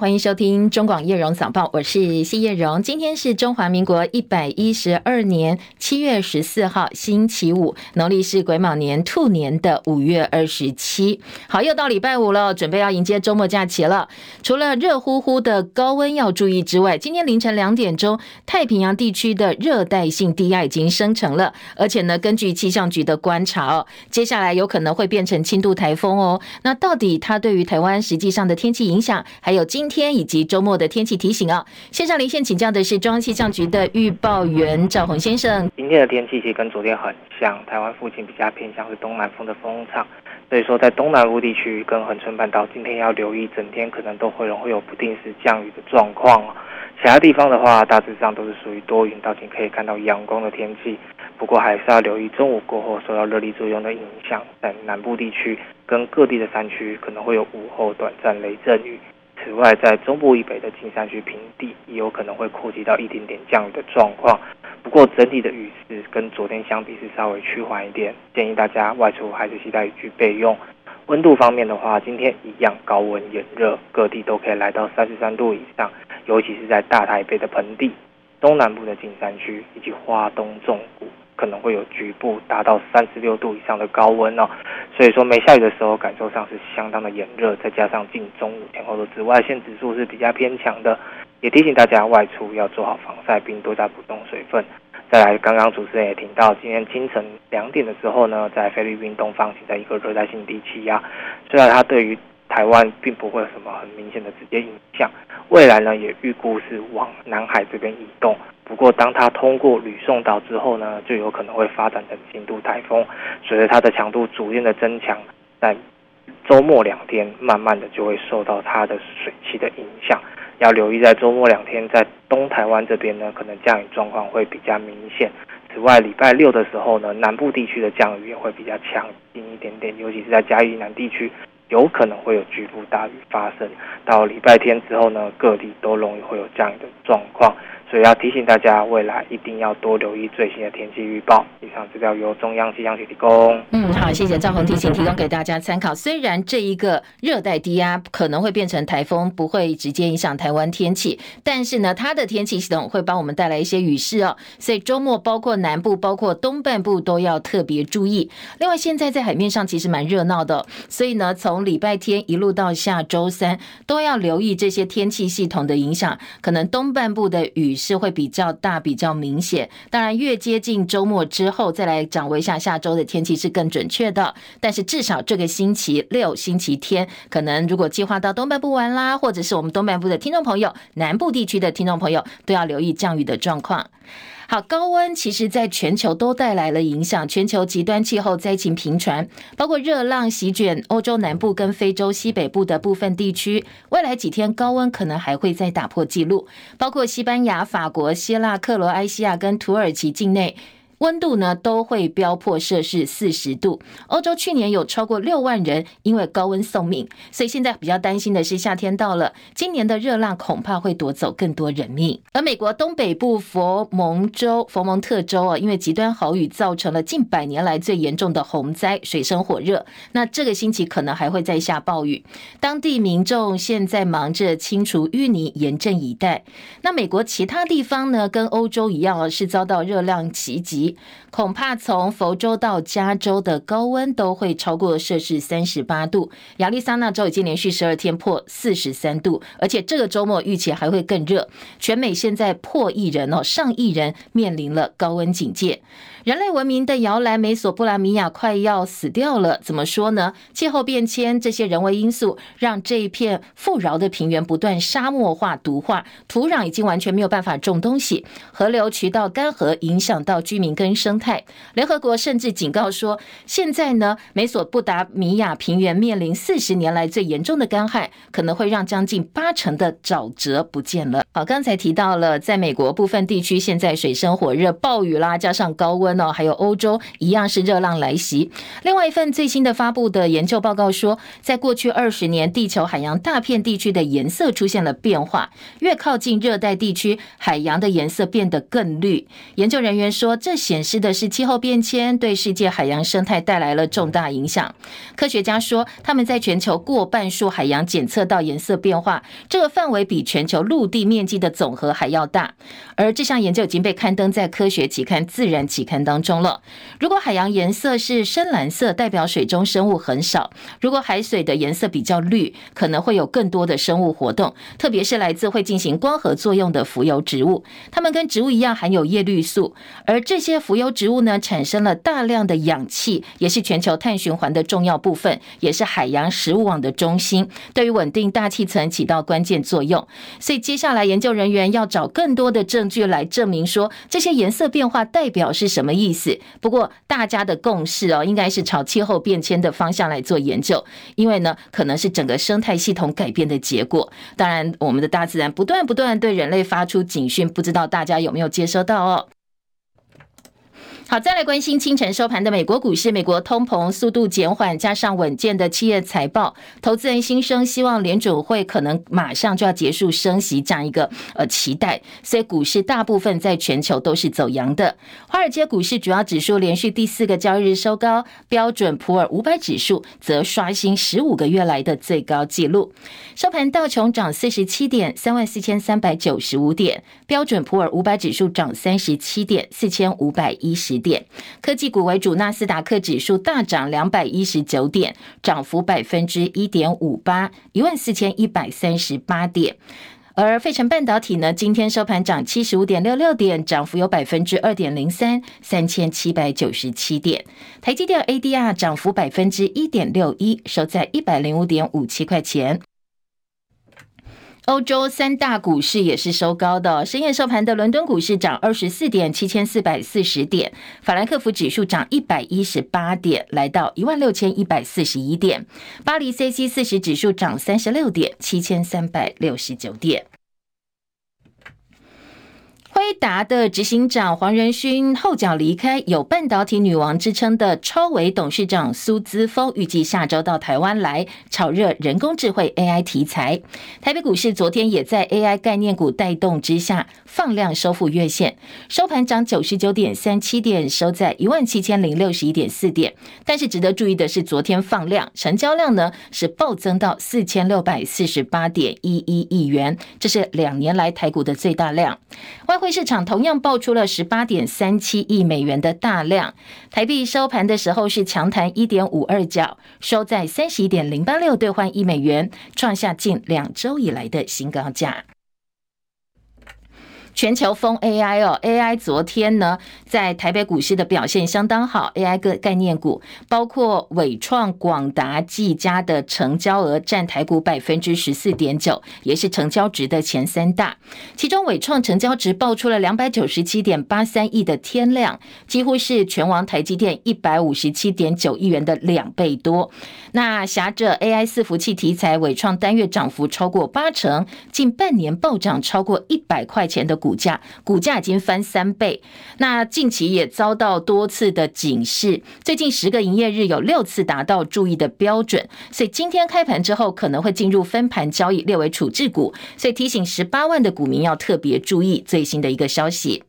欢迎收听中广叶荣早报，我是谢叶荣。今天是中华民国一百一十二年七月十四号，星期五，农历是癸卯年兔年的五月二十七。好，又到礼拜五了，准备要迎接周末假期了。除了热乎乎的高温要注意之外，今天凌晨两点钟，太平洋地区的热带性低压已经生成了，而且呢，根据气象局的观察哦，接下来有可能会变成轻度台风哦。那到底它对于台湾实际上的天气影响，还有今天以及周末的天气提醒啊，线上连线请教的是中央气象局的预报员赵宏先生。今天的天气其实跟昨天很像，台湾附近比较偏向是东南风的风场，所以说在东南部地区跟恒春半岛今天要留意，整天可能都会容会有不定时降雨的状况。其他地方的话，大致上都是属于多云到晴，可以看到阳光的天气。不过还是要留意中午过后受到热力作用的影响，在南部地区跟各地的山区可能会有午后短暂雷阵雨。此外，在中部以北的金山区平地也有可能会扩及到一点点降雨的状况。不过整体的雨势跟昨天相比是稍微趋缓一点，建议大家外出还是携带雨具备用。温度方面的话，今天一样高温炎热，各地都可以来到三十三度以上，尤其是在大台北的盆地、东南部的金山区以及花东纵谷。可能会有局部达到三十六度以上的高温哦，所以说没下雨的时候，感受上是相当的炎热，再加上近中午前后的紫外线指数是比较偏强的，也提醒大家外出要做好防晒，并多加补充水分。再来，刚刚主持人也提到，今天清晨两点的时候呢，在菲律宾东方形成一个热带性低气压，虽然它对于台湾并不会有什么很明显的直接影响，未来呢也预估是往南海这边移动。不过，当它通过吕宋岛之后呢，就有可能会发展成轻度台风。随着它的强度逐渐的增强，在周末两天，慢慢的就会受到它的水汽的影响。要留意，在周末两天，在东台湾这边呢，可能降雨状况会比较明显。此外，礼拜六的时候呢，南部地区的降雨也会比较强劲一点点，尤其是在嘉义南地区，有可能会有局部大雨发生。到礼拜天之后呢，各地都容易会有这样的状况。所以要提醒大家，未来一定要多留意最新的天气预报。以上资料由中央气象局提供。嗯，好，谢谢赵宏提醒，提供给大家参考。虽然这一个热带低压可能会变成台风，不会直接影响台湾天气，但是呢，它的天气系统会帮我们带来一些雨势哦。所以周末包括南部、包括东半部都要特别注意。另外，现在在海面上其实蛮热闹的，所以呢，从礼拜天一路到下周三，都要留意这些天气系统的影响，可能东半部的雨。是会比较大、比较明显。当然，越接近周末之后，再来掌握一下下周的天气是更准确的。但是至少这个星期六、星期天，可能如果计划到东半部玩啦，或者是我们东半部的听众朋友、南部地区的听众朋友，都要留意降雨的状况。好，高温其实在全球都带来了影响，全球极端气候灾情频传，包括热浪席卷欧洲南部跟非洲西北部的部分地区。未来几天高温可能还会再打破纪录，包括西班牙、法国、希腊、克罗埃西亚跟土耳其境内。温度呢都会飙破摄氏四十度。欧洲去年有超过六万人因为高温送命，所以现在比较担心的是夏天到了，今年的热浪恐怕会夺走更多人命。而美国东北部佛蒙州、佛蒙特州啊，因为极端豪雨造成了近百年来最严重的洪灾，水深火热。那这个星期可能还会再下暴雨，当地民众现在忙着清除淤泥，严阵以待。那美国其他地方呢，跟欧洲一样啊，是遭到热浪袭击。恐怕从佛州到加州的高温都会超过摄氏三十八度，亚利桑那州已经连续十二天破四十三度，而且这个周末预期还会更热。全美现在破亿人哦，上亿人面临了高温警戒。人类文明的摇篮美索不达米亚快要死掉了，怎么说呢？气候变迁这些人为因素，让这一片富饶的平原不断沙漠化、毒化，土壤已经完全没有办法种东西，河流渠道干涸，影响到居民跟生态。联合国甚至警告说，现在呢，美索不达米亚平原面临四十年来最严重的干旱，可能会让将近八成的沼泽不见了。好，刚才提到了，在美国部分地区现在水深火热，暴雨啦，加上高温。还有欧洲一样是热浪来袭。另外一份最新的发布的研究报告说，在过去二十年，地球海洋大片地区的颜色出现了变化，越靠近热带地区，海洋的颜色变得更绿。研究人员说，这显示的是气候变迁对世界海洋生态带来了重大影响。科学家说，他们在全球过半数海洋检测到颜色变化，这个范围比全球陆地面积的总和还要大。而这项研究已经被刊登在科学期刊《自然》期刊当中了。如果海洋颜色是深蓝色，代表水中生物很少；如果海水的颜色比较绿，可能会有更多的生物活动，特别是来自会进行光合作用的浮游植物。它们跟植物一样含有叶绿素，而这些浮游植物呢，产生了大量的氧气，也是全球碳循环的重要部分，也是海洋食物网的中心，对于稳定大气层起到关键作用。所以接下来研究人员要找更多的证据来证明说，这些颜色变化代表是什么意思。不过大家的共识哦，应该是朝气候变迁的方向来做研究，因为呢，可能是整个生态系统改变的结果。当然，我们的大自然不断不断对人类发出警讯，不知道大家有没有接收到哦。好，再来关心清晨收盘的美国股市。美国通膨速度减缓，加上稳健的企业财报，投资人心生希望联准会可能马上就要结束升息这样一个呃期待，所以股市大部分在全球都是走阳的。华尔街股市主要指数连续第四个交易日收高，标准普尔五百指数则刷新十五个月来的最高纪录。收盘道琼涨四十七点，三万四千三百九十五点；标准普尔五百指数涨三十七点，四千五百一十。点科技股为主，纳斯达克指数大涨两百一十九点，涨幅百分之一点五八，一万四千一百三十八点。而费城半导体呢，今天收盘涨七十五点六六点，涨幅有百分之二点零三，三千七百九十七点。台积电 ADR 涨幅百分之一点六一，收在一百零五点五七块钱。欧洲三大股市也是收高的。深夜收盘的伦敦股市涨二十四点，七千四百四十点；法兰克福指数涨一百一十八点，来到一万六千一百四十一点；巴黎 CAC 四十指数涨三十六点，七千三百六十九点。辉达的执行长黄仁勋后脚离开，有半导体女王之称的超微董事长苏姿丰预计下周到台湾来炒热人工智慧 AI 题材。台北股市昨天也在 AI 概念股带动之下放量收复月线，收盘涨九十九点三七点，收在一万七千零六十一点四点。但是值得注意的是，昨天放量成交量呢是暴增到四千六百四十八点一一亿元，这是两年来台股的最大量。外汇市场同样爆出了十八点三七亿美元的大量，台币收盘的时候是强弹一点五二角，收在三十一点零八六兑换一美元，创下近两周以来的新高价。全球疯 AI 哦，AI 昨天呢在台北股市的表现相当好，AI 个概念股包括伟创、广达、技嘉的成交额占台股百分之十四点九，也是成交值的前三大。其中伟创成交值爆出了两百九十七点八三亿的天量，几乎是全网台积电一百五十七点九亿元的两倍多。那挟着 AI 伺服器题材，伟创单月涨幅超过八成，近半年暴涨超过一百块钱的股股价，股价已经翻三倍。那近期也遭到多次的警示，最近十个营业日有六次达到注意的标准，所以今天开盘之后可能会进入分盘交易，列为处置股，所以提醒十八万的股民要特别注意最新的一个消息。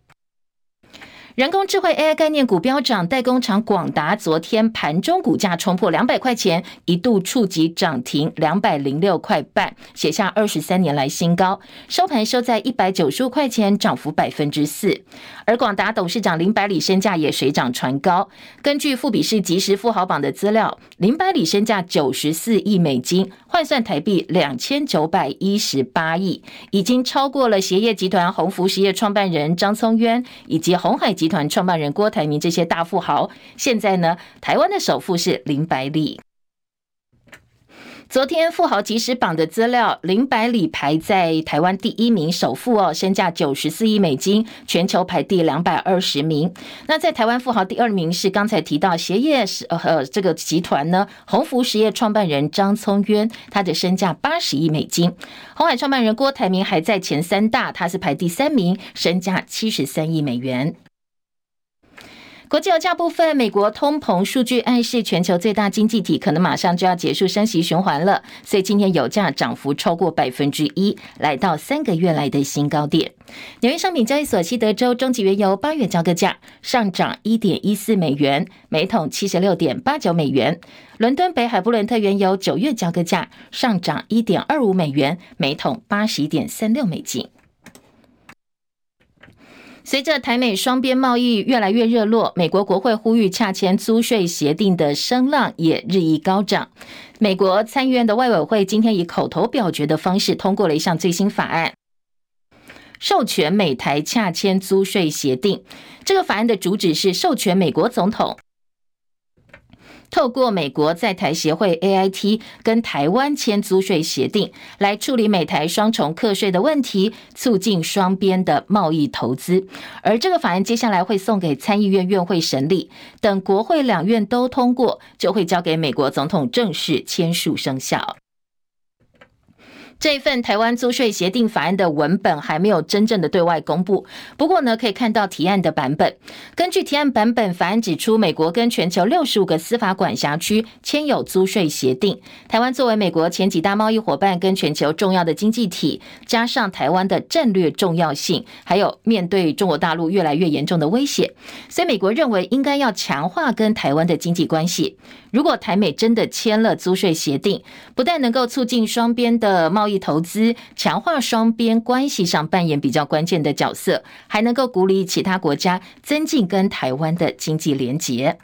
人工智慧 AI 概念股飙涨，代工厂广达昨天盘中股价冲破两百块钱，一度触及涨停两百零六块半，写下二十三年来新高。收盘收在一百九十五块钱，涨幅百分之四。而广达董事长林百里身价也水涨船高。根据富比士即时富豪榜的资料，林百里身价九十四亿美金，换算台币两千九百一十八亿，已经超过了鞋业集团鸿福实业创办人张聪渊以及红海集团创办人郭台铭这些大富豪，现在呢，台湾的首富是林百里。昨天富豪即时榜的资料，林百里排在台湾第一名首富哦，身价九十四亿美金，全球排第两百二十名。那在台湾富豪第二名是刚才提到鞋业是呃这个集团呢，鸿福实业创办人张聪渊，他的身价八十亿美金。红海创办人郭台铭还在前三大，他是排第三名，身价七十三亿美元。国际油价部分，美国通膨数据暗示全球最大经济体可能马上就要结束升息循环了，所以今天油价涨幅超过百分之一，来到三个月来的新高点。纽约商品交易所西德州中级原油八月交割价上涨一点一四美元，每桶七十六点八九美元。伦敦北海布伦特原油九月交割价上涨一点二五美元，每桶八十一点三六美金。随着台美双边贸易越来越热络，美国国会呼吁洽签租税协定的声浪也日益高涨。美国参议院的外委会今天以口头表决的方式通过了一项最新法案，授权美台洽签租税协定。这个法案的主旨是授权美国总统。透过美国在台协会 AIT 跟台湾签租税协定，来处理美台双重课税的问题，促进双边的贸易投资。而这个法案接下来会送给参议院院会审理，等国会两院都通过，就会交给美国总统正式签署生效。这份台湾租税协定法案的文本还没有真正的对外公布。不过呢，可以看到提案的版本。根据提案版本，法案指出，美国跟全球六十五个司法管辖区签有租税协定。台湾作为美国前几大贸易伙伴跟全球重要的经济体，加上台湾的战略重要性，还有面对中国大陆越来越严重的威胁，所以美国认为应该要强化跟台湾的经济关系。如果台美真的签了租税协定，不但能够促进双边的贸易。投资强化双边关系上扮演比较关键的角色，还能够鼓励其他国家增进跟台湾的经济连结。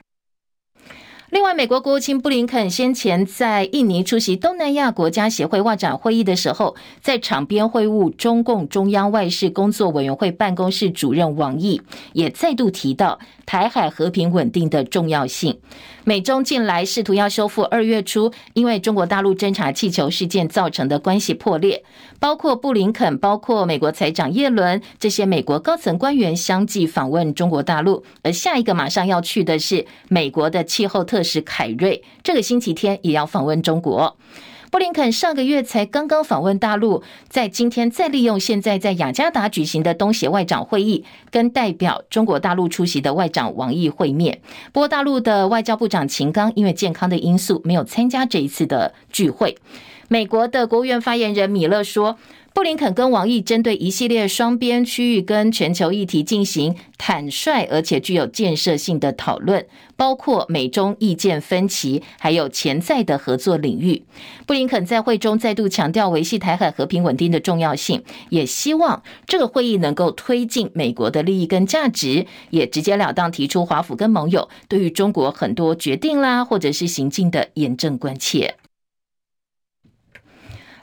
另外，美国国务卿布林肯先前在印尼出席东南亚国家协会外长会议的时候，在场边会晤中共中央外事工作委员会办公室主任王毅，也再度提到台海和平稳定的重要性。美中近来试图要修复二月初因为中国大陆侦察气球事件造成的关系破裂，包括布林肯、包括美国财长耶伦这些美国高层官员相继访问中国大陆，而下一个马上要去的是美国的气候特使凯瑞，这个星期天也要访问中国。布林肯上个月才刚刚访问大陆，在今天再利用现在在雅加达举行的东协外长会议，跟代表中国大陆出席的外长王毅会面。不过，大陆的外交部长秦刚因为健康的因素，没有参加这一次的聚会。美国的国务院发言人米勒说。布林肯跟王毅针对一系列双边、区域跟全球议题进行坦率而且具有建设性的讨论，包括美中意见分歧，还有潜在的合作领域。布林肯在会中再度强调维系台海和平稳定的重要性，也希望这个会议能够推进美国的利益跟价值，也直截了当提出华府跟盟友对于中国很多决定啦或者是行径的严正关切。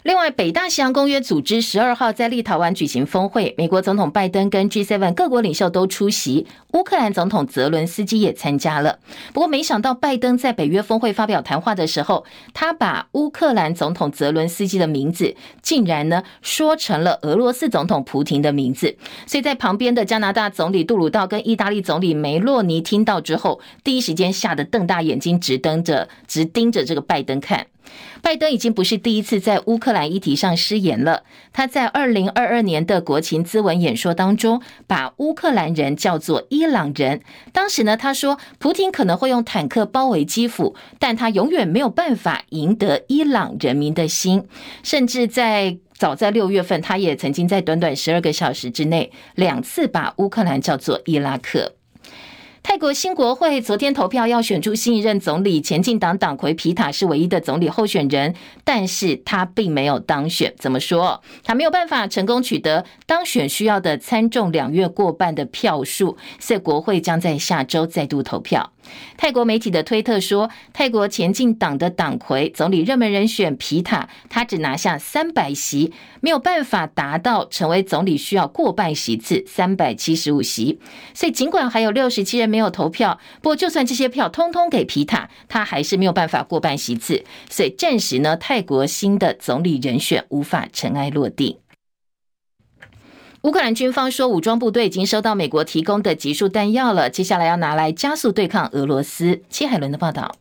另外，北大西洋公约组织十二号在立陶宛举行峰会，美国总统拜登跟 G7 各国领袖都出席，乌克兰总统泽伦斯基也参加了。不过，没想到拜登在北约峰会发表谈话的时候，他把乌克兰总统泽伦斯基的名字竟然呢说成了俄罗斯总统普廷的名字，所以在旁边的加拿大总理杜鲁道跟意大利总理梅洛尼听到之后，第一时间吓得瞪大眼睛，直瞪着，直盯着这个拜登看。拜登已经不是第一次在乌克兰议题上失言了。他在二零二二年的国情咨文演说当中，把乌克兰人叫做伊朗人。当时呢，他说，普京可能会用坦克包围基辅，但他永远没有办法赢得伊朗人民的心。甚至在早在六月份，他也曾经在短短十二个小时之内，两次把乌克兰叫做伊拉克。泰国新国会昨天投票要选出新一任总理，前进党党魁皮塔是唯一的总理候选人，但是他并没有当选。怎么说？他没有办法成功取得当选需要的参众两院过半的票数，所以国会将在下周再度投票。泰国媒体的推特说，泰国前进党的党魁总理热门人选皮塔，他只拿下三百席，没有办法达到成为总理需要过半席次，三百七十五席。所以尽管还有六十七人没有投票，不过就算这些票通通给皮塔，他还是没有办法过半席次。所以暂时呢，泰国新的总理人选无法尘埃落定。乌克兰军方说，武装部队已经收到美国提供的集束弹药了，接下来要拿来加速对抗俄罗斯。戚海伦的报道。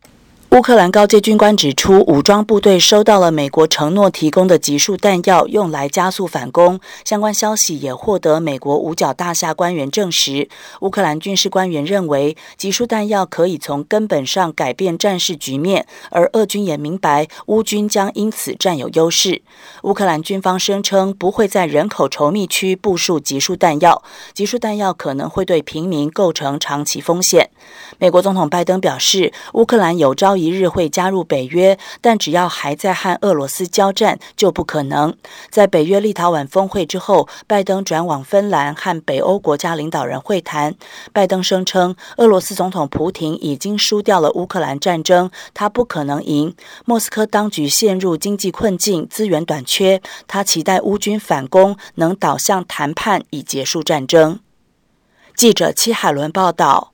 乌克兰高阶军官指出，武装部队收到了美国承诺提供的集束弹药，用来加速反攻。相关消息也获得美国五角大厦官员证实。乌克兰军事官员认为，集束弹药可以从根本上改变战事局面，而俄军也明白乌军将因此占有优势。乌克兰军方声称不会在人口稠密区部署集束弹药，集束弹药可能会对平民构成长期风险。美国总统拜登表示，乌克兰有朝一一日会加入北约，但只要还在和俄罗斯交战，就不可能。在北约立陶宛峰会之后，拜登转往芬兰和北欧国家领导人会谈。拜登声称，俄罗斯总统普亭已经输掉了乌克兰战争，他不可能赢。莫斯科当局陷入经济困境，资源短缺，他期待乌军反攻能导向谈判，以结束战争。记者戚海伦报道。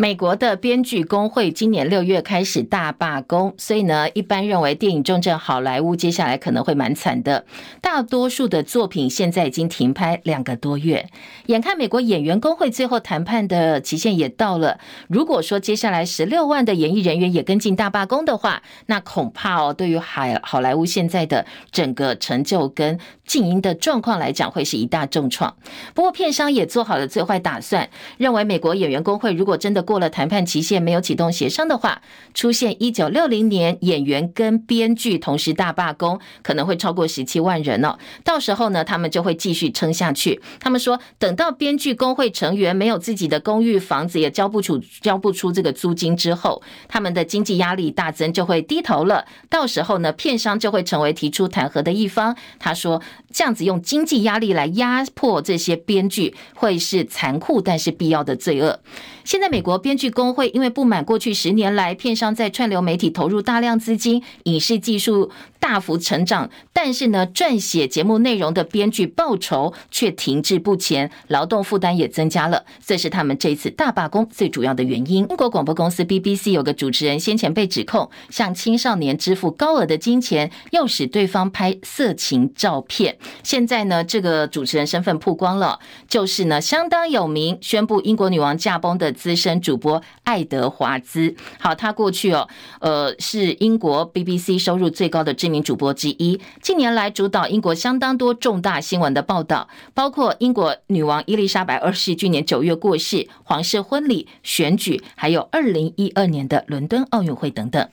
美国的编剧工会今年六月开始大罢工，所以呢，一般认为电影重镇好莱坞接下来可能会蛮惨的。大多数的作品现在已经停拍两个多月，眼看美国演员工会最后谈判的期限也到了。如果说接下来十六万的演艺人员也跟进大罢工的话，那恐怕哦，对于海好莱坞现在的整个成就跟经营的状况来讲，会是一大重创。不过片商也做好了最坏打算，认为美国演员工会如果真的过了谈判期限没有启动协商的话，出现一九六零年演员跟编剧同时大罢工，可能会超过十七万人哦。到时候呢，他们就会继续撑下去。他们说，等到编剧工会成员没有自己的公寓房子，也交不出交不出这个租金之后，他们的经济压力大增，就会低头了。到时候呢，片商就会成为提出弹劾的一方。他说，这样子用经济压力来压迫这些编剧，会是残酷但是必要的罪恶。现在美国编剧工会因为不满过去十年来片商在串流媒体投入大量资金，影视技术大幅成长，但是呢，撰写节目内容的编剧报酬却停滞不前，劳动负担也增加了，这是他们这次大罢工最主要的原因。英国广播公司 BBC 有个主持人先前被指控向青少年支付高额的金钱，诱使对方拍色情照片。现在呢，这个主持人身份曝光了，就是呢相当有名，宣布英国女王驾崩的。资深主播爱德华兹，好，他过去哦，呃，是英国 BBC 收入最高的知名主播之一。近年来，主导英国相当多重大新闻的报道，包括英国女王伊丽莎白二世去年九月过世、皇室婚礼、选举，还有二零一二年的伦敦奥运会等等。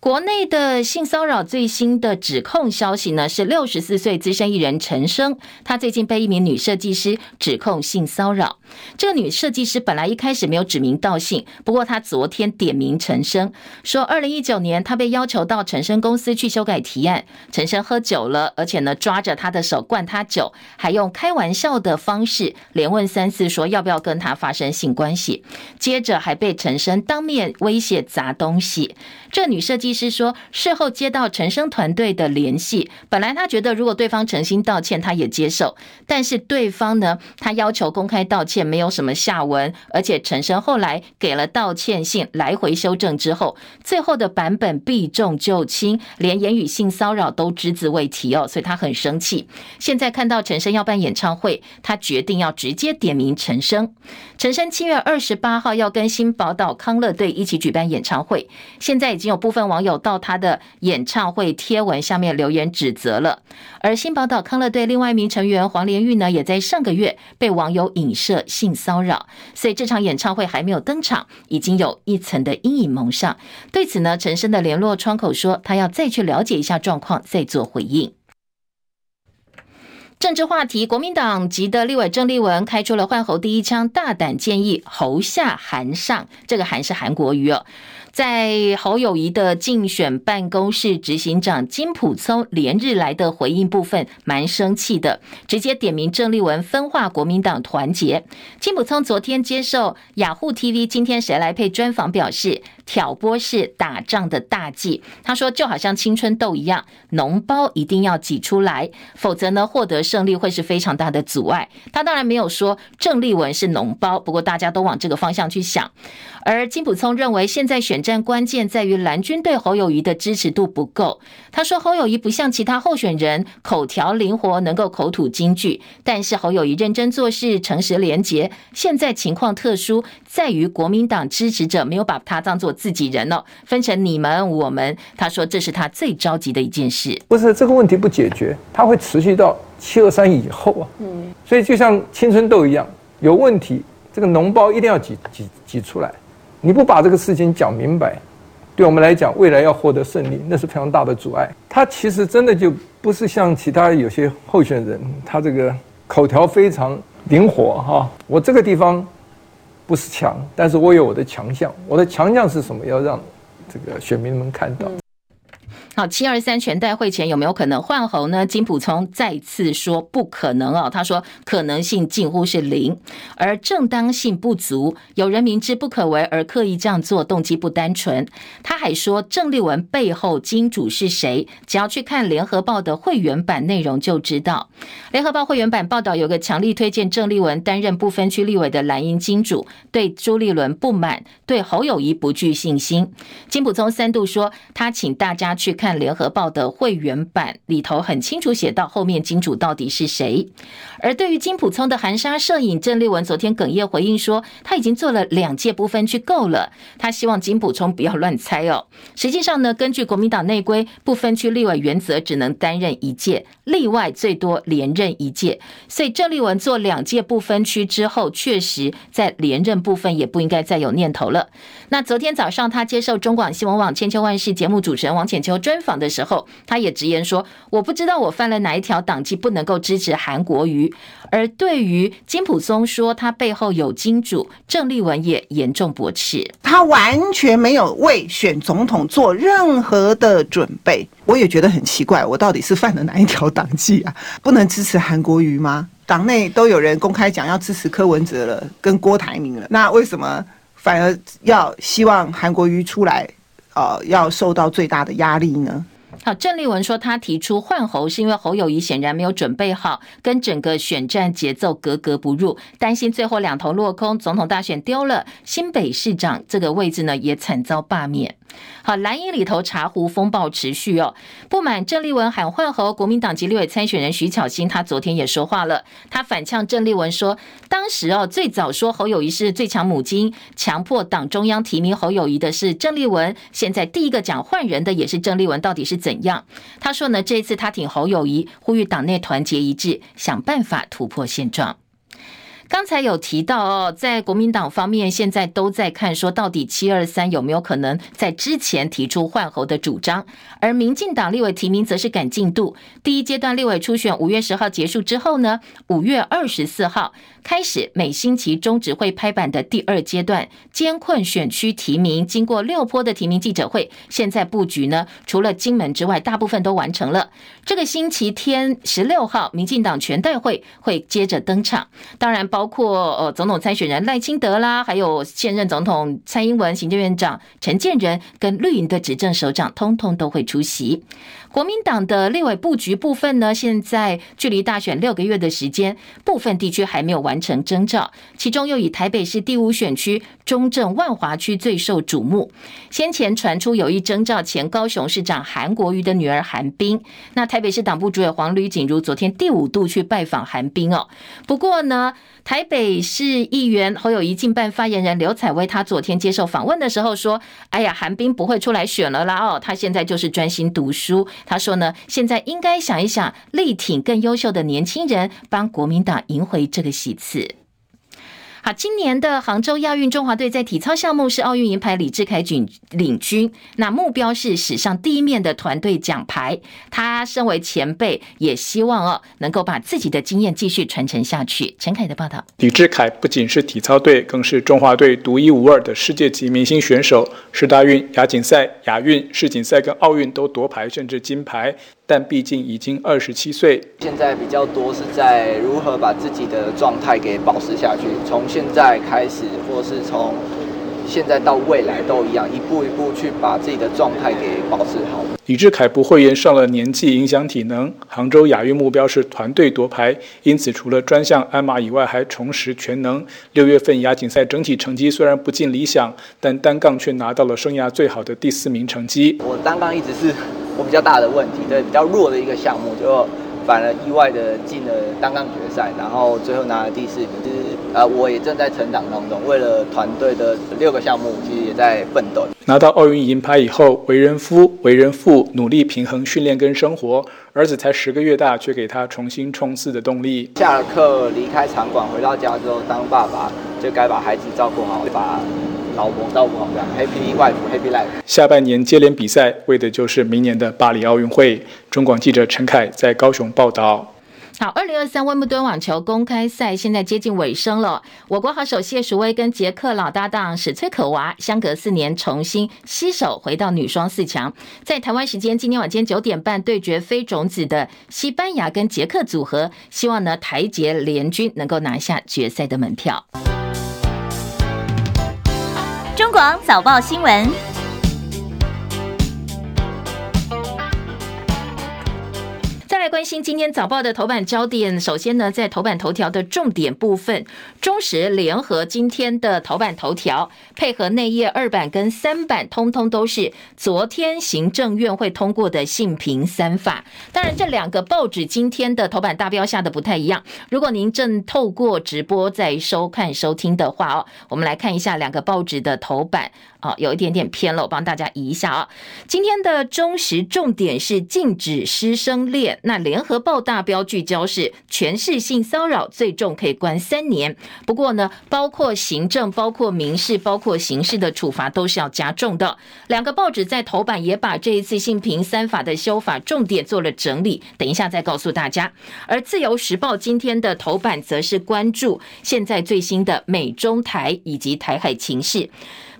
国内的性骚扰最新的指控消息呢，是六十四岁资深艺人陈升，他最近被一名女设计师指控性骚扰。这个女设计师本来一开始没有指名道姓，不过她昨天点名陈升，说二零一九年她被要求到陈升公司去修改提案，陈升喝酒了，而且呢抓着她的手灌她酒，还用开玩笑的方式连问三次，说要不要跟她发生性关系，接着还被陈升当面威胁砸东西。这女设计。师说，事后接到陈升团队的联系，本来她觉得如果对方诚心道歉，她也接受。但是对方呢，他要求公开道歉，没有什么下文。而且陈升后来给了道歉信，来回修正之后，最后的版本避重就轻，连言语性骚扰都只字未提哦，所以他很生气。现在看到陈升要办演唱会，他决定要直接点名陈升。陈升七月二十八号要跟新宝岛康乐队一起举办演唱会，现在已经有部分网。友到他的演唱会贴文下面留言指责了，而新宝岛康乐队另外一名成员黄连玉呢，也在上个月被网友影射性骚扰，所以这场演唱会还没有登场，已经有一层的阴影蒙上。对此呢，陈升的联络窗口说，他要再去了解一下状况，再做回应。政治话题，国民党籍的立委郑丽文开出了换侯第一枪，大胆建议侯下韩上，这个韩是韩国瑜哦。在侯友宜的竞选办公室执行长金普聪连日来的回应部分，蛮生气的，直接点名郑丽文分化国民党团结。金普聪昨天接受雅虎 TV 今天谁来配专访表示，挑拨是打仗的大忌。他说，就好像青春痘一样，脓包一定要挤出来，否则呢，获得胜利会是非常大的阻碍。他当然没有说郑丽文是脓包，不过大家都往这个方向去想。而金溥聪认为，现在选战关键在于蓝军对侯友谊的支持度不够。他说侯友谊不像其他候选人口条灵活，能够口吐金句，但是侯友谊认真做事，诚实廉洁。现在情况特殊，在于国民党支持者没有把他当做自己人哦，分成你们我们。他说这是他最着急的一件事。不是这个问题不解决，他会持续到七二三以后啊。嗯，所以就像青春痘一样，有问题，这个脓包一定要挤挤挤出来。你不把这个事情讲明白，对我们来讲，未来要获得胜利，那是非常大的阻碍。他其实真的就不是像其他有些候选人，他这个口条非常灵活哈。我这个地方不是强，但是我有我的强项。我的强项是什么？要让这个选民们看到。好，七二三全代会前有没有可能换候呢？金普聪再次说不可能哦，他说可能性近乎是零，而正当性不足，有人明知不可为而刻意这样做，动机不单纯。他还说郑丽文背后金主是谁？只要去看联合报的会员版内容就知道。联合报会员版报道有个强力推荐郑丽文担任不分区立委的蓝营金主，对朱立伦不满，对侯友谊不具信心。金普聪三度说他请大家去。看联合报的会员版里头很清楚写到后面金主到底是谁。而对于金普聪的含沙射影，郑丽文昨天哽咽回应说，他已经做了两届不分区够了，他希望金普聪不要乱猜哦。实际上呢，根据国民党内规，不分区立委原则只能担任一届，例外最多连任一届。所以郑丽文做两届不分区之后，确实在连任部分也不应该再有念头了。那昨天早上他接受中广新闻网千秋万世节目主持人王浅秋专访的时候，他也直言说：“我不知道我犯了哪一条党纪，不能够支持韩国瑜。”而对于金溥聪说他背后有金主，郑丽文也严重驳斥，他完全没有为选总统做任何的准备。我也觉得很奇怪，我到底是犯了哪一条党纪啊？不能支持韩国瑜吗？党内都有人公开讲要支持柯文哲了，跟郭台铭了，那为什么反而要希望韩国瑜出来？呃，要受到最大的压力呢？好，郑丽文说，他提出换侯是因为侯友谊显然没有准备好，跟整个选战节奏格格不入，担心最后两头落空，总统大选丢了，新北市长这个位置呢也惨遭罢免。好，蓝营里头茶壶风暴持续哦。不满郑丽文喊换侯，国民党籍立委参选人徐巧芯，他昨天也说话了。他反呛郑丽文说，当时哦最早说侯友谊是最强母亲，强迫党中央提名侯友谊的是郑丽文。现在第一个讲换人的也是郑丽文，到底是怎样？他说呢，这次他挺侯友谊，呼吁党内团结一致，想办法突破现状。刚才有提到哦，在国民党方面，现在都在看说，到底七二三有没有可能在之前提出换候的主张？而民进党立委提名则是赶进度，第一阶段立委初选五月十号结束之后呢，五月二十四号开始每星期中指会拍板的第二阶段艰困选区提名，经过六波的提名记者会，现在布局呢，除了金门之外，大部分都完成了。这个星期天十六号，民进党全代会会接着登场，当然包。包括呃总统参选人赖清德啦，还有现任总统蔡英文、行政院长陈建仁跟绿营的执政首长，通通都会出席。国民党的立委布局部分呢，现在距离大选六个月的时间，部分地区还没有完成征召，其中又以台北市第五选区中正万华区最受瞩目。先前传出有意征召前高雄市长韩国瑜的女儿韩冰，那台北市党部主委黄吕锦如昨天第五度去拜访韩冰哦。不过呢，台北市议员侯友宜竞办发言人刘采薇，她昨天接受访问的时候说：“哎呀，韩冰不会出来选了啦哦，他现在就是专心读书。”他说呢，现在应该想一想，力挺更优秀的年轻人，帮国民党赢回这个席次。好，今年的杭州亚运，中华队在体操项目是奥运银牌李志凯领领军，那目标是史上第一面的团队奖牌。他身为前辈，也希望哦能够把自己的经验继续传承下去。陈凯的报道，李志凯不仅是体操队，更是中华队独一无二的世界级明星选手，是大运、亚锦赛、亚运、世锦赛跟奥运都夺牌，甚至金牌。但毕竟已经二十七岁，现在比较多是在如何把自己的状态给保持下去。从现在开始，或是从现在到未来都一样，一步一步去把自己的状态给保持好。李志凯不会因上了年纪影响体能。杭州亚运目标是团队夺牌，因此除了专项鞍马以外，还重拾全能。六月份亚锦赛整体成绩虽然不尽理想，但单杠却拿到了生涯最好的第四名成绩。我单杠一直是我比较大的问题，对，比较弱的一个项目，就反而意外的进了单杠决赛，然后最后拿了第四名。其实呃，我也正在成长当中，为了团队的六个项目，其实也在奋斗。拿到奥运银牌以后，为人夫、为人父，努力平衡训练跟生活。儿子才十个月大，却给他重新冲刺的动力。下了课离开场馆，回到家之后，当爸爸就该把孩子照顾好，把老婆照顾好，这样 Happy wife，Happy life。下半年接连比赛，为的就是明年的巴黎奥运会。中广记者陈凯在高雄报道。好，二零二三温布顿网球公开赛现在接近尾声了。我国好手谢淑薇跟捷克老搭档史崔可娃相隔四年重新携手回到女双四强，在台湾时间今天晚间九点半对决非种子的西班牙跟捷克组合，希望呢台捷联军能够拿下决赛的门票。早报新闻。来关心今天早报的头版焦点。首先呢，在头版头条的重点部分，中时联合今天的头版头条，配合内页二版跟三版，通通都是昨天行政院会通过的性平三法。当然，这两个报纸今天的头版大标下的不太一样。如果您正透过直播在收看收听的话哦，我们来看一下两个报纸的头版。哦，有一点点偏了，我帮大家移一下啊。今天的中时重点是禁止师生恋，那联合报大标聚焦是全市性骚扰，最重可以关三年。不过呢，包括行政、包括民事、包括刑事的处罚都是要加重的。两个报纸在头版也把这一次性平三法的修法重点做了整理，等一下再告诉大家。而自由时报今天的头版则是关注现在最新的美中台以及台海情势。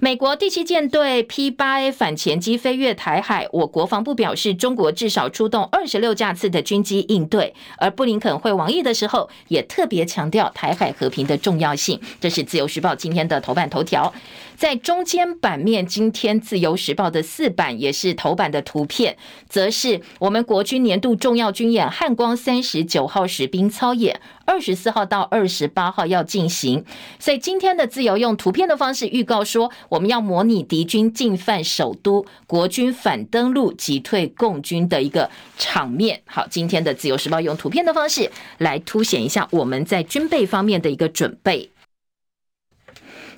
美国第七舰队 P-8A 反潜机飞越台海，我国防部表示，中国至少出动二十六架次的军机应对。而布林肯会王毅的时候，也特别强调台海和平的重要性。这是自由时报今天的头版头条。在中间版面，今天自由时报的四版也是头版的图片，则是我们国军年度重要军演汉光三十九号实兵操演，二十四号到二十八号要进行。所以今天的自由用图片的方式预告说，我们要模拟敌军进犯首都，国军反登陆击退共军的一个场面。好，今天的自由时报用图片的方式来凸显一下我们在军备方面的一个准备。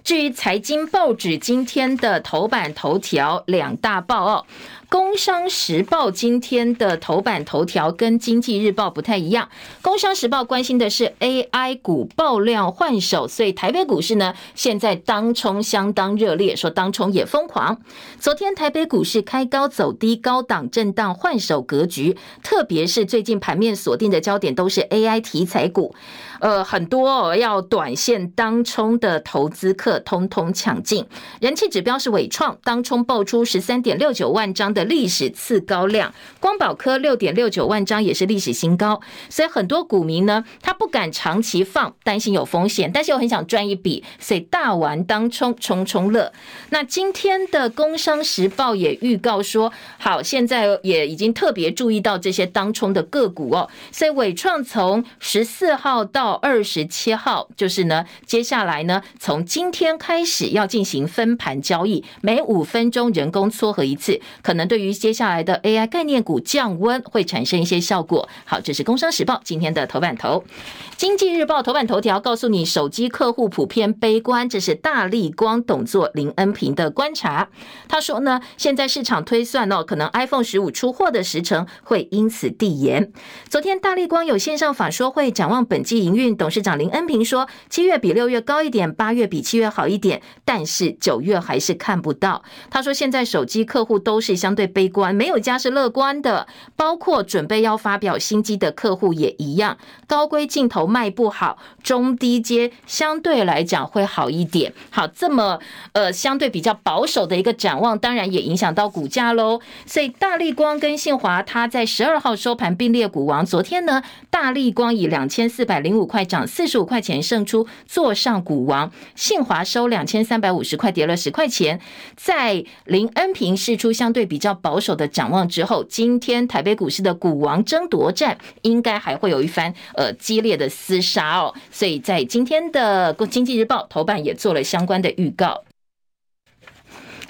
至于财经报纸今天的头版头条，两大报哦。工商时报今天的头版头条跟经济日报不太一样。工商时报关心的是 AI 股爆量换手，所以台北股市呢现在当冲相当热烈，说当冲也疯狂。昨天台北股市开高走低，高档震荡换手格局，特别是最近盘面锁定的焦点都是 AI 题材股，呃，很多要短线当冲的投资客通通抢进。人气指标是伟创，当冲爆出十三点六九万张的。历史次高量，光宝科六点六九万张也是历史新高，所以很多股民呢，他不敢长期放，担心有风险，但是又很想赚一笔，所以大玩当冲冲冲乐。那今天的工商时报也预告说，好，现在也已经特别注意到这些当冲的个股哦，所以伟创从十四号到二十七号，就是呢，接下来呢，从今天开始要进行分盘交易，每五分钟人工撮合一次，可能。对于接下来的 AI 概念股降温会产生一些效果。好，这是《工商时报》今天的头版头。《经济日报》头版头条告诉你，手机客户普遍悲观，这是大立光董座林恩平的观察。他说呢，现在市场推算哦，可能 iPhone 十五出货的时程会因此递延。昨天大立光有线上法说会，展望本季营运，董事长林恩平说，七月比六月高一点，八月比七月好一点，但是九月还是看不到。他说，现在手机客户都是相对。悲观，没有家是乐观的。包括准备要发表新机的客户也一样，高规镜头卖不好，中低阶相对来讲会好一点。好，这么呃相对比较保守的一个展望，当然也影响到股价喽。所以大力光跟信华，它在十二号收盘并列股王。昨天呢，大力光以两千四百零五五块涨四十五块钱胜出，坐上股王。信华收两千三百五十块，跌了十块钱。在林恩平释出相对比较保守的展望之后，今天台北股市的股王争夺战应该还会有一番呃激烈的厮杀哦。所以在今天的《经济日报》头版也做了相关的预告。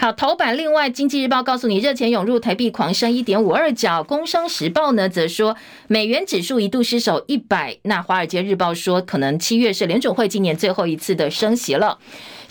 好，头版另外，《经济日报》告诉你，热钱涌入，台币狂升一点五二角。《工商时报》呢则说，美元指数一度失守一百。那《华尔街日报》说，可能七月是联准会今年最后一次的升息了。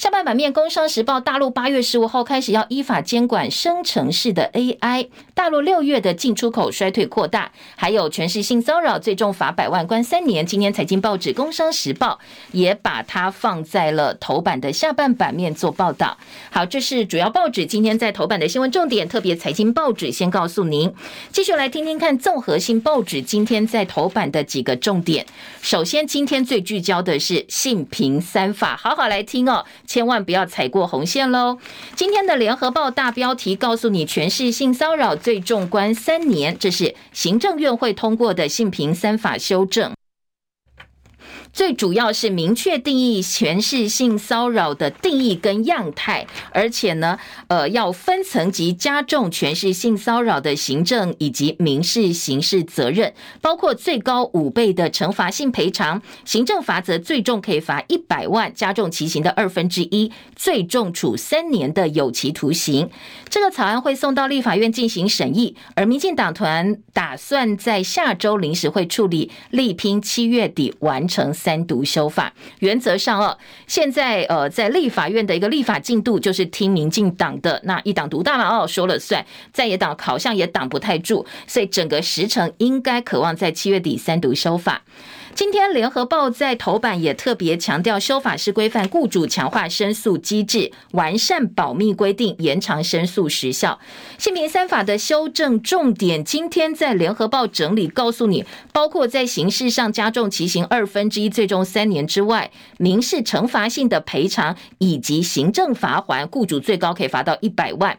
下半版面，《工商时报》大陆八月十五号开始要依法监管生成式的 AI。大陆六月的进出口衰退扩大，还有全市性骚扰，最终罚百万关三年。今天财经报纸《工商时报》也把它放在了头版的下半版面做报道。好，这是主要报纸今天在头版的新闻重点。特别财经报纸先告诉您，继续来听听看综合性报纸今天在头版的几个重点。首先，今天最聚焦的是性平三法，好好来听哦。千万不要踩过红线喽！今天的联合报大标题告诉你，全市性骚扰最重关三年，这是行政院会通过的性平三法修正。最主要是明确定义权势性骚扰的定义跟样态，而且呢，呃，要分层级加重权势性骚扰的行政以及民事刑事责任，包括最高五倍的惩罚性赔偿，行政罚则最重可以罚一百万，加重其刑的二分之一，最重处三年的有期徒刑。这个草案会送到立法院进行审议，而民进党团打算在下周临时会处理，力拼七月底完成。三读修法，原则上哦，现在呃，在立法院的一个立法进度就是听民进党的，那一党独大嘛哦，说了算，在野党好像也挡不太住，所以整个时程应该渴望在七月底三读修法。今天联合报在头版也特别强调，修法是规范雇主强化申诉机制，完善保密规定，延长申诉时效。性平三法的修正重点，今天在联合报整理告诉你，包括在刑事上加重其刑二分之一，最终三年之外，民事惩罚性的赔偿以及行政罚锾，雇主最高可以罚到一百万。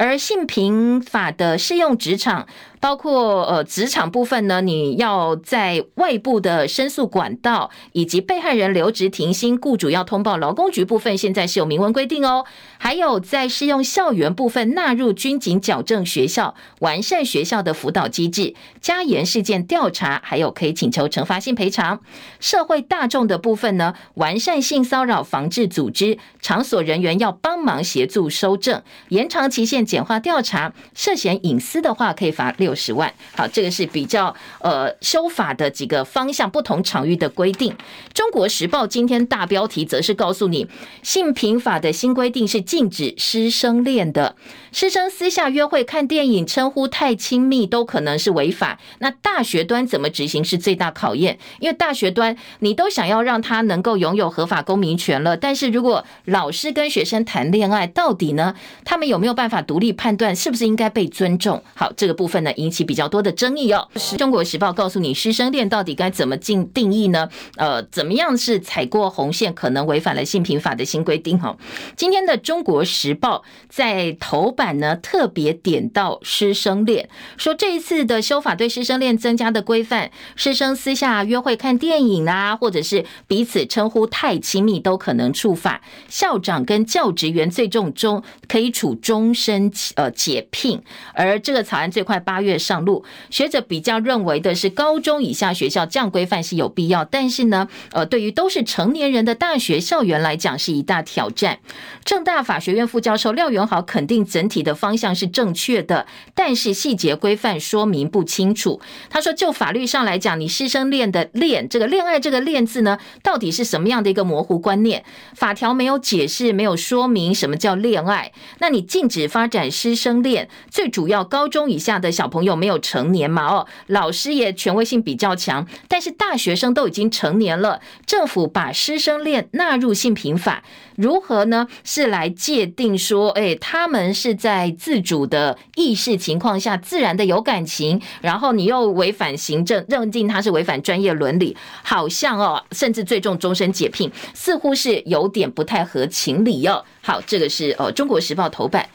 而性平法的适用职场，包括呃职场部分呢，你要在外部的申诉管道，以及被害人留职停薪，雇主要通报劳工局部分，现在是有明文规定哦。还有在适用校园部分，纳入军警矫正学校，完善学校的辅导机制，加严事件调查，还有可以请求惩罚性赔偿。社会大众的部分呢，完善性骚扰防治组织，场所人员要帮忙协助收证，延长期限。简化调查，涉嫌隐私的话，可以罚六十万。好，这个是比较呃修法的几个方向，不同场域的规定。中国时报今天大标题则是告诉你，性平法的新规定是禁止师生恋的，师生私下约会、看电影、称呼太亲密都可能是违法。那大学端怎么执行是最大考验，因为大学端你都想要让他能够拥有合法公民权了，但是如果老师跟学生谈恋爱，到底呢，他们有没有办法独立判断是不是应该被尊重？好，这个部分呢，引起比较多的争议哦。中国时报告诉你，师生恋到底该怎么进定义呢？呃，怎么样是踩过红线，可能违反了性平法的新规定？哈，今天的中国时报在头版呢，特别点到师生恋，说这一次的修法对师生恋增加的规范，师生私下约会看电影啊，或者是彼此称呼太亲密，都可能触法。校长跟教职员最重中可以处终身。呃，解聘，而这个草案最快八月上路。学者比较认为的是，高中以下学校这样规范是有必要，但是呢，呃，对于都是成年人的大学校园来讲是一大挑战。政大法学院副教授廖元豪肯定整体的方向是正确的，但是细节规范说明不清楚。他说，就法律上来讲，你师生恋的恋，这个恋爱这个恋字呢，到底是什么样的一个模糊观念？法条没有解释，没有说明什么叫恋爱。那你禁止发展师生恋，最主要高中以下的小朋友没有成年嘛？哦，老师也权威性比较强，但是大学生都已经成年了，政府把师生恋纳入性平法，如何呢？是来界定说，哎，他们是在自主的意识情况下，自然的有感情，然后你又违反行政，认定他是违反专业伦理，好像哦，甚至最终终身解聘，似乎是有点不太合情理哦。好，这个是呃《中国时报》头版，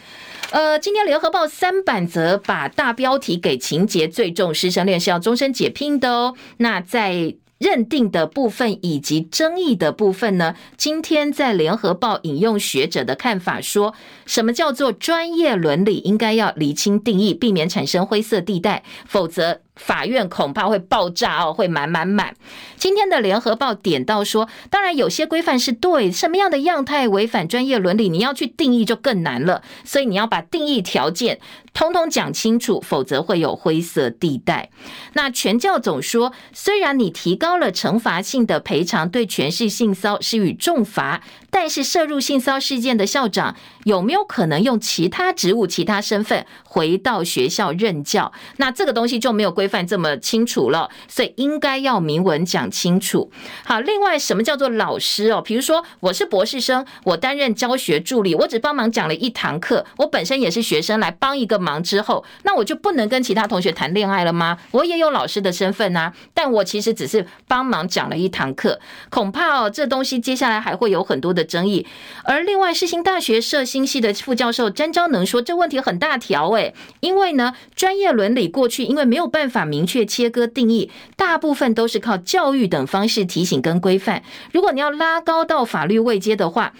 呃，今天《联合报》三版则把大标题给情节最重，师生恋是要终身解聘的哦。那在认定的部分以及争议的部分呢？今天在《联合报》引用学者的看法说，什么叫做专业伦理？应该要厘清定义，避免产生灰色地带，否则。法院恐怕会爆炸哦，会满满满。今天的联合报点到说，当然有些规范是对，什么样的样态违反专业伦理，你要去定义就更难了。所以你要把定义条件通通讲清楚，否则会有灰色地带。那全教总说，虽然你提高了惩罚性的赔偿，对全市性骚施予重罚，但是涉入性骚事件的校长有没有可能用其他职务、其他身份回到学校任教？那这个东西就没有规。范这么清楚了，所以应该要明文讲清楚。好，另外什么叫做老师哦？比如说我是博士生，我担任教学助理，我只帮忙讲了一堂课，我本身也是学生来帮一个忙之后，那我就不能跟其他同学谈恋爱了吗？我也有老师的身份啊，但我其实只是帮忙讲了一堂课，恐怕哦这东西接下来还会有很多的争议。而另外世新大学社心系的副教授詹昭能说，这问题很大条诶，因为呢专业伦理过去因为没有办。法明确切割定义，大部分都是靠教育等方式提醒跟规范。如果你要拉高到法律位阶的话，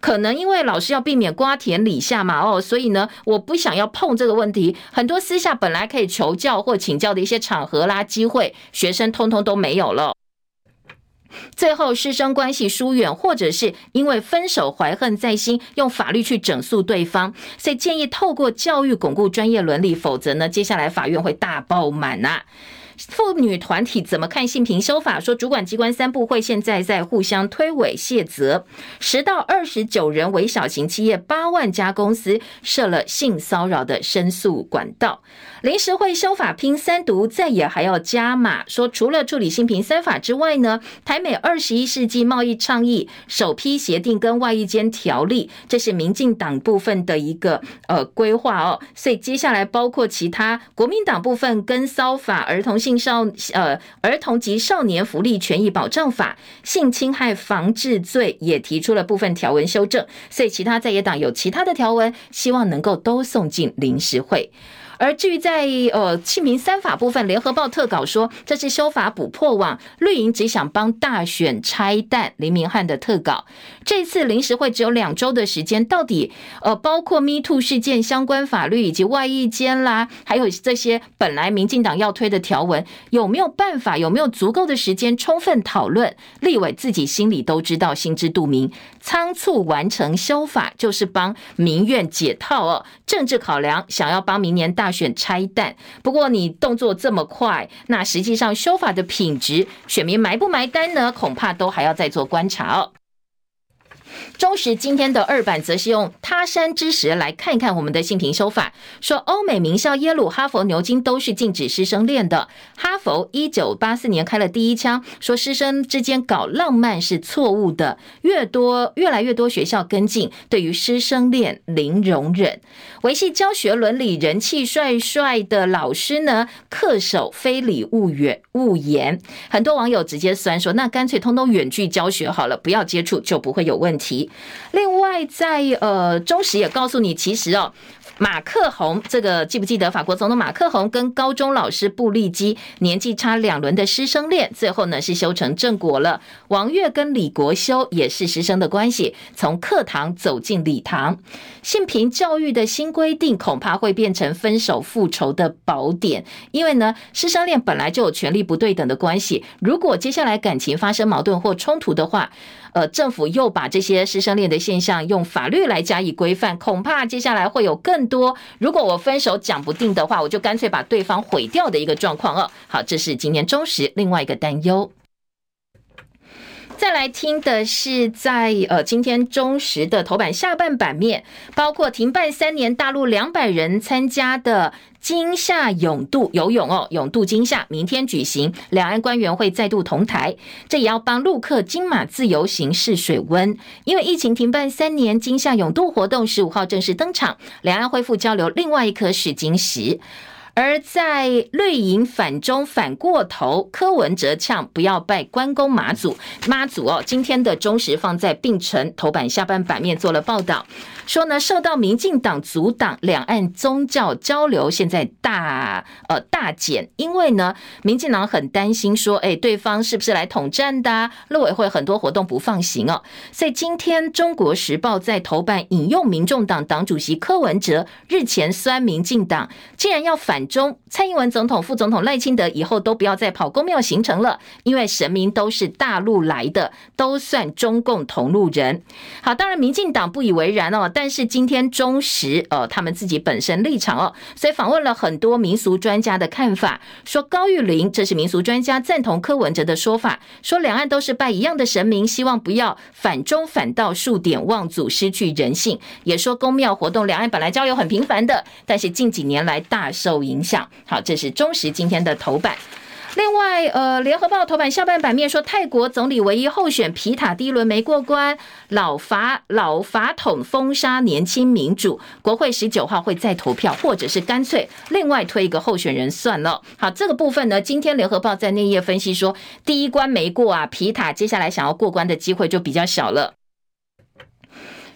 可能因为老师要避免瓜田李下嘛，哦，所以呢，我不想要碰这个问题。很多私下本来可以求教或请教的一些场合啦、机会，学生通通都没有了。最后师生关系疏远，或者是因为分手怀恨在心，用法律去整肃对方，所以建议透过教育巩固专业伦理，否则呢，接下来法院会大爆满呐。妇女团体怎么看性平修法？说主管机关三部会现在在互相推诿卸责，十到二十九人为小型企业，八万家公司设了性骚扰的申诉管道。临时会修法拼三读，再也还要加码，说除了处理性平三法之外呢，台美二十一世纪贸易倡议首批协定跟外役间条例，这是民进党部分的一个呃规划哦。所以接下来包括其他国民党部分跟骚法、儿童性少呃儿童及少年福利权益保障法、性侵害防治罪也提出了部分条文修正。所以其他在野党有其他的条文，希望能够都送进临时会。而至于在呃性平三法部分，联合报特稿说这是修法补破网，绿营只想帮大选拆弹。林明翰的特稿，这次临时会只有两周的时间，到底呃包括 Me Too 事件相关法律以及外役间啦，还有这些本来民进党要推的条文，有没有办法，有没有足够的时间充分讨论？立委自己心里都知道，心知肚明，仓促完成修法就是帮民怨解套哦，政治考量，想要帮明年大。要选拆弹，不过你动作这么快，那实际上修法的品质，选民埋不埋单呢？恐怕都还要再做观察哦。中时今天的二版则是用他山之石来看一看我们的性平修法，说欧美名校耶鲁、哈佛、牛津都是禁止师生恋的。哈佛一九八四年开了第一枪，说师生之间搞浪漫是错误的。越多越来越多学校跟进，对于师生恋零容忍。维系教学伦理、人气帅帅的老师呢，恪守非礼勿远勿言。很多网友直接酸说，那干脆通通远距教学好了，不要接触就不会有问题。题另外在，呃中时也告诉你，其实哦。马克宏，这个记不记得法国总统马克宏跟高中老师布利基年纪差两轮的师生恋，最后呢是修成正果了。王月跟李国修也是师生的关系，从课堂走进礼堂。性平教育的新规定恐怕会变成分手复仇的宝典，因为呢师生恋本来就有权力不对等的关系，如果接下来感情发生矛盾或冲突的话，呃，政府又把这些师生恋的现象用法律来加以规范，恐怕接下来会有更多。如果我分手讲不定的话，我就干脆把对方毁掉的一个状况哦。好，这是今天中时另外一个担忧。再来听的是在呃今天中时的头版下半版面，包括停办三年，大陆两百人参加的金夏泳渡游泳哦，泳渡金夏明天举行，两岸官员会再度同台，这也要帮陆客金马自由行试水温。因为疫情停办三年，金夏泳渡活动十五号正式登场，两岸恢复交流，另外一颗试金石。而在绿营反中反过头，柯文哲呛不要拜关公妈祖妈祖哦。今天的中时放在并城头版下半版面做了报道。说呢，受到民进党阻挡，两岸宗教交流现在大呃大减，因为呢，民进党很担心说，哎，对方是不是来统战的？陆委会很多活动不放行哦，所以今天中国时报在头版引用民众党党主席柯文哲日前酸民进党，既然要反中，蔡英文总统、副总统赖清德以后都不要再跑公庙行程了，因为神明都是大陆来的，都算中共同路人。好，当然民进党不以为然哦。但是今天中时，呃，他们自己本身立场哦，所以访问了很多民俗专家的看法，说高玉林，这是民俗专家赞同柯文哲的说法，说两岸都是拜一样的神明，希望不要反中反道数典忘祖，失去人性。也说公庙活动，两岸本来交流很频繁的，但是近几年来大受影影响。好，这是中时今天的头版。另外，呃，联合报头版下半版面说，泰国总理唯一候选皮塔第一轮没过关，老法老法统封杀年轻民主，国会十九号会再投票，或者是干脆另外推一个候选人算了。好，这个部分呢，今天联合报在内页分析说，第一关没过啊，皮塔接下来想要过关的机会就比较小了。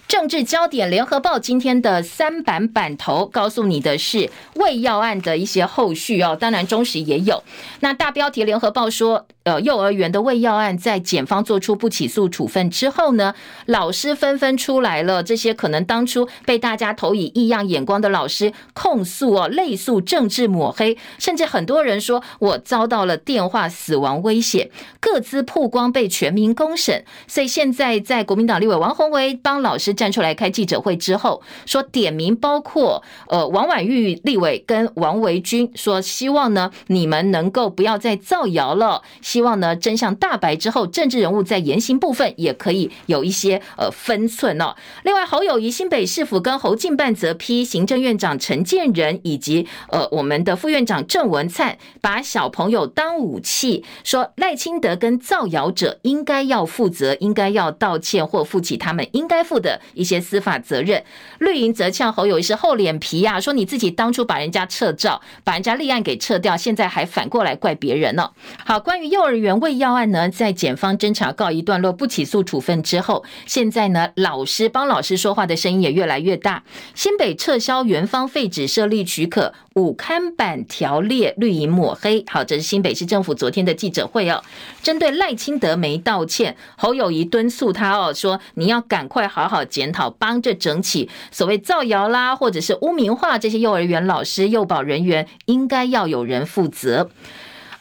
政治焦点，联合报今天的三版版头告诉你的是喂药案的一些后续哦，当然中时也有。那大标题，联合报说。呃，幼儿园的喂药案在检方做出不起诉处分之后呢，老师纷纷出来了。这些可能当初被大家投以异样眼光的老师控诉哦，类诉政治抹黑，甚至很多人说我遭到了电话死亡威胁，各自曝光被全民公审。所以现在在国民党立委王鸿薇帮老师站出来开记者会之后，说点名包括呃王婉玉立委跟王维君，说希望呢你们能够不要再造谣了。希望呢，真相大白之后，政治人物在言行部分也可以有一些呃分寸哦。另外，侯友宜新北市府跟侯进办则批行政院长陈建仁以及呃我们的副院长郑文灿，把小朋友当武器，说赖清德跟造谣者应该要负责，应该要道歉或负起他们应该负的一些司法责任。绿营则呛侯有一些厚脸皮呀、说你自己当初把人家撤照，把人家立案给撤掉，现在还反过来怪别人呢、好，关于幼儿园未药案呢，在检方侦查告一段落，不起诉处分之后，现在呢，老师帮老师说话的声音也越来越大。新北撤销园方废止设立许可，五刊版条列绿营抹黑。好，这是新北市政府昨天的记者会哦，针对赖清德没道歉，侯友宜敦促他哦，说你要赶快好好检讨，帮着整起所谓造谣啦，或者是污名化这些幼儿园老师、幼保人员，应该要有人负责。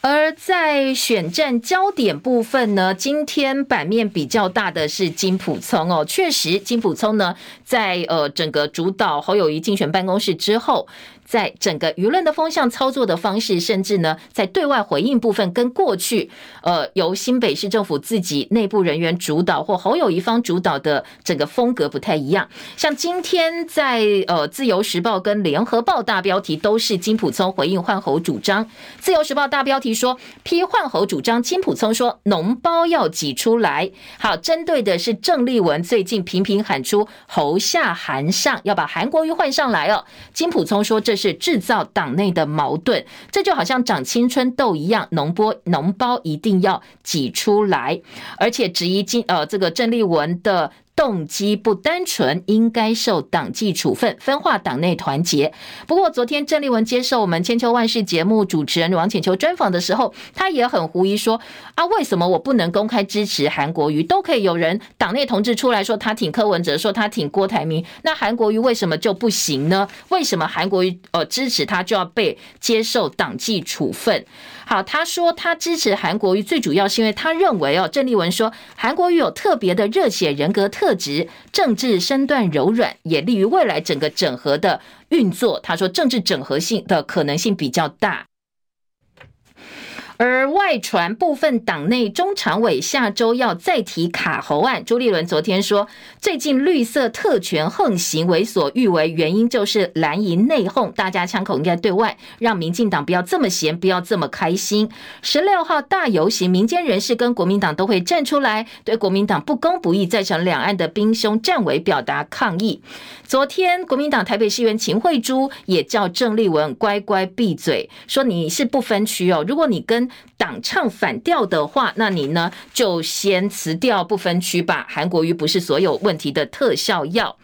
而在选战焦点部分呢，今天版面比较大的是金溥聪哦，确实金溥聪呢，在呃整个主导侯友宜竞选办公室之后。在整个舆论的风向操作的方式，甚至呢，在对外回应部分，跟过去呃由新北市政府自己内部人员主导或侯友宜方主导的整个风格不太一样。像今天在呃自由时报跟联合报大标题都是金溥聪回应换侯主张。自由时报大标题说批换侯主张，金溥聪说脓包要挤出来。好，针对的是郑丽文最近频频喊出侯下韩上要把韩国瑜换上来哦。金溥聪说这是。制造党内的矛盾，这就好像长青春痘一样，脓波脓包一定要挤出来，而且质疑金呃这个郑丽文的。动机不单纯，应该受党纪处分，分化党内团结。不过，昨天郑丽文接受我们千秋万世节目主持人王浅秋专访的时候，他也很狐疑说：“啊，为什么我不能公开支持韩国瑜？都可以有人党内同志出来说他挺柯文哲，说他挺郭台铭，那韩国瑜为什么就不行呢？为什么韩国瑜呃支持他就要被接受党纪处分？”好，他说他支持韩国瑜，最主要是因为他认为哦，郑丽文说韩国瑜有特别的热血人格特质，政治身段柔软，也利于未来整个整合的运作。他说政治整合性的可能性比较大。而外传部分党内中常委下周要再提卡喉案，朱立伦昨天说，最近绿色特权横行为所欲为，原因就是蓝营内讧，大家枪口应该对外，让民进党不要这么闲，不要这么开心。十六号大游行，民间人士跟国民党都会站出来，对国民党不公不义，造成两岸的兵凶战危表达抗议。昨天，国民党台北市议员秦慧珠也叫郑丽文乖乖闭嘴，说你是不分区哦，如果你跟党唱反调的话，那你呢就先辞掉不分区吧。韩国瑜不是所有问题的特效药。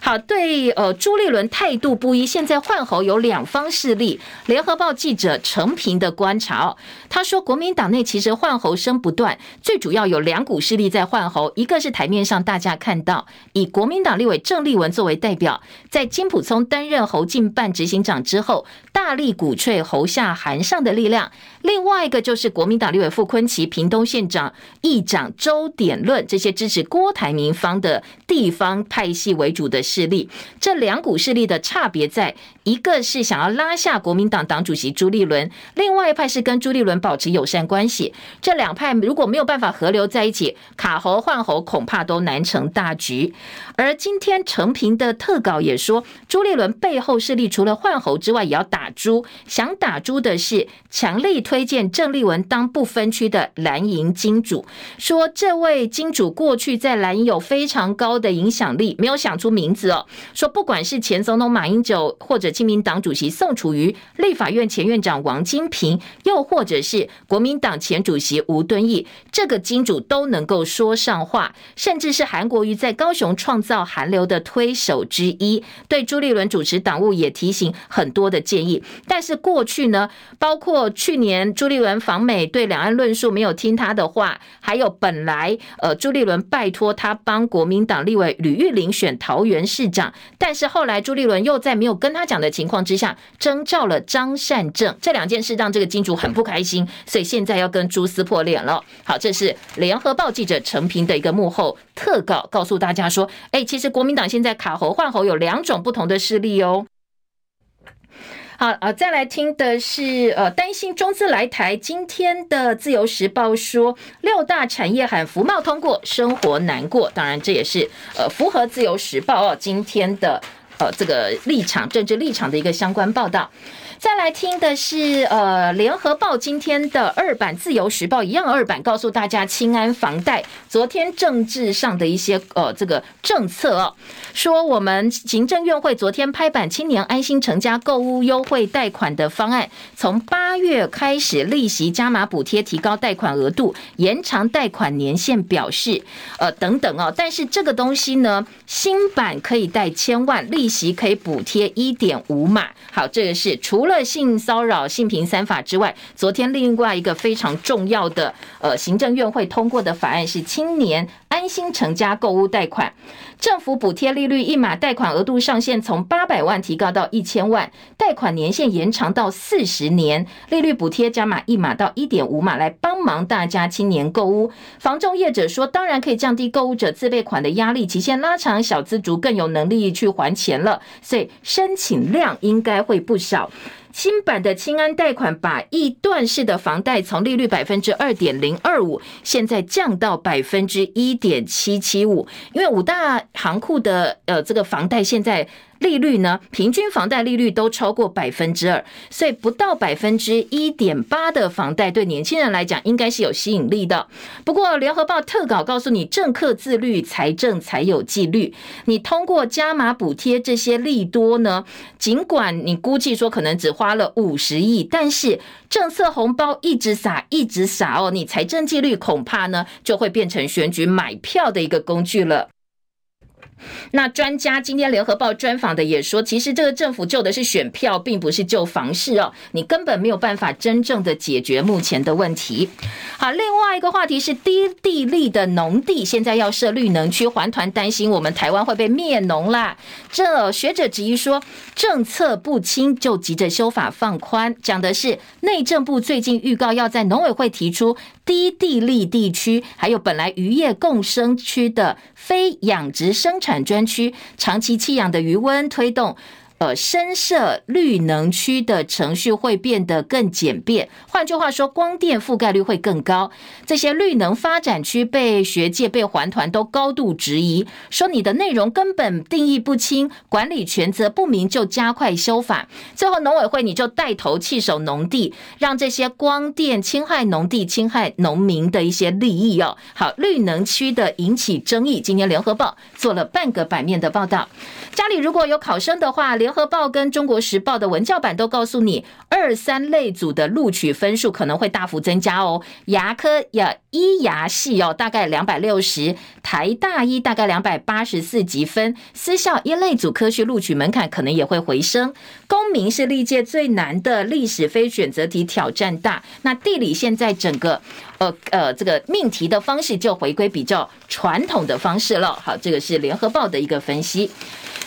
好，对，呃，朱立伦态度不一。现在换候有两方势力。联合报记者陈平的观察哦，他说，国民党内其实换候声不断，最主要有两股势力在换候，一个是台面上大家看到以国民党立委郑丽文作为代表，在金溥聪担任侯进办执行长之后，大力鼓吹侯下韩上的力量。另外个就是国民党立委傅昆奇、屏东县长、议长周典论这些支持郭台铭方的地方派系为主的势力，这两股势力的差别在，一个是想要拉下国民党党主席朱立伦，另外一派是跟朱立伦保持友善关系。这两派如果没有办法合流在一起，卡侯换侯恐怕都难成大局。而今天陈平的特稿也说，朱立伦背后势力除了换侯之外，也要打朱，想打朱的是强力推。荐郑丽文当不分区的蓝营金主，说这位金主过去在蓝营有非常高的影响力，没有想出名字哦。说不管是前总统马英九，或者亲民党主席宋楚瑜，立法院前院长王金平，又或者是国民党前主席吴敦义，这个金主都能够说上话，甚至是韩国瑜在高雄创造韩流的推手之一，对朱立伦主持党务也提醒很多的建议。但是过去呢，包括去年。朱立伦访美对两岸论述没有听他的话，还有本来呃朱立伦拜托他帮国民党立委吕玉玲选桃园市长，但是后来朱立伦又在没有跟他讲的的情况之下征召了张善政，这两件事让这个金主很不开心，所以现在要跟朱撕破脸了。好，这是联合报记者陈平的一个幕后特稿，告诉大家说，哎，其实国民党现在卡喉换喉有两种不同的势力哦。好，呃，再来听的是，呃，担心中资来台。今天的自由时报说，六大产业喊福贸通过，生活难过。当然，这也是呃符合自由时报哦今天的呃这个立场、政治立场的一个相关报道。再来听的是，呃，联合报今天的二版，自由时报一样二版，告诉大家清安房贷昨天政治上的一些呃这个政策哦，说我们行政院会昨天拍板青年安心成家购屋优惠贷款的方案，从八月开始利息加码补贴，提高贷款额度，延长贷款年限，表示呃等等哦，但是这个东西呢，新版可以贷千万，利息可以补贴一点五码，好，这个是除了。性骚扰、性平三法之外，昨天另外一个非常重要的呃行政院会通过的法案是青年安心成家购物贷款，政府补贴利率一码，贷款额度上限从八百万提高到一千万，贷款年限延长到四十年，利率补贴加码一码到一点五码，来帮忙大家青年购物。房仲业者说，当然可以降低购物者自备款的压力，期限拉长，小资族更有能力去还钱了，所以申请量应该会不少。新版的清安贷款把一段式的房贷从利率百分之二点零二五，现在降到百分之一点七七五，因为五大行库的呃这个房贷现在。利率呢？平均房贷利率都超过百分之二，所以不到百分之一点八的房贷对年轻人来讲应该是有吸引力的。不过联合报特稿告诉你，政客自律，财政才有纪律。你通过加码补贴这些利多呢？尽管你估计说可能只花花了五十亿，但是政策红包一直撒，一直撒哦，你财政纪律恐怕呢就会变成选举买票的一个工具了。那专家今天联合报专访的也说，其实这个政府救的是选票，并不是救房市哦。你根本没有办法真正的解决目前的问题。好，另外一个话题是低地利的农地现在要设绿能区，环团担心我们台湾会被灭农啦。这学者质疑说，政策不清就急着修法放宽，讲的是内政部最近预告要在农委会提出低地利地区，还有本来渔业共生区的非养殖生产专区，长期弃养的余温推动。呃深设绿能区的程序会变得更简便。换句话说，光电覆盖率会更高。这些绿能发展区被学界、被环团都高度质疑，说你的内容根本定义不清，管理权责不明，就加快修法。最后农委会你就带头弃守农地，让这些光电侵害农地、侵害农民的一些利益哦。好，绿能区的引起争议。今天联合报做了半个版面的报道。家里如果有考生的话，联合报跟中国时报的文教版都告诉你，二三类组的录取分数可能会大幅增加哦。牙科呀，医牙系哦，大概两百六十，台大医大概两百八十四级分。私校一类组科学录取门槛可能也会回升。公民是历届最难的，历史非选择题挑战大。那地理现在整个呃呃这个命题的方式就回归比较传统的方式了。好，这个是联合报的一个分析。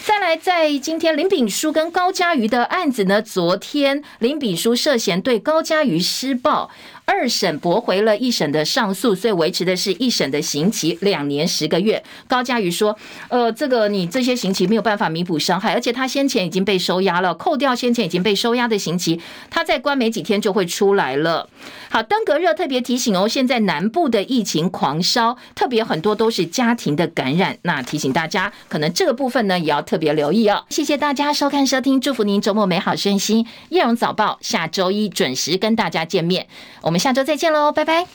再来，在今天林炳书跟高嘉瑜的案子呢，昨天林炳书涉嫌对高嘉瑜施暴。二审驳回了一审的上诉，所以维持的是一审的刑期两年十个月。高嘉瑜说：“呃，这个你这些刑期没有办法弥补伤害，而且他先前已经被收押了，扣掉先前已经被收押的刑期，他再关没几天就会出来了。”好，登革热特别提醒哦，现在南部的疫情狂烧，特别很多都是家庭的感染，那提醒大家，可能这个部分呢也要特别留意哦。谢谢大家收看收听，祝福您周末美好身心。叶荣早报下周一准时跟大家见面，我们下周再见喽，拜拜。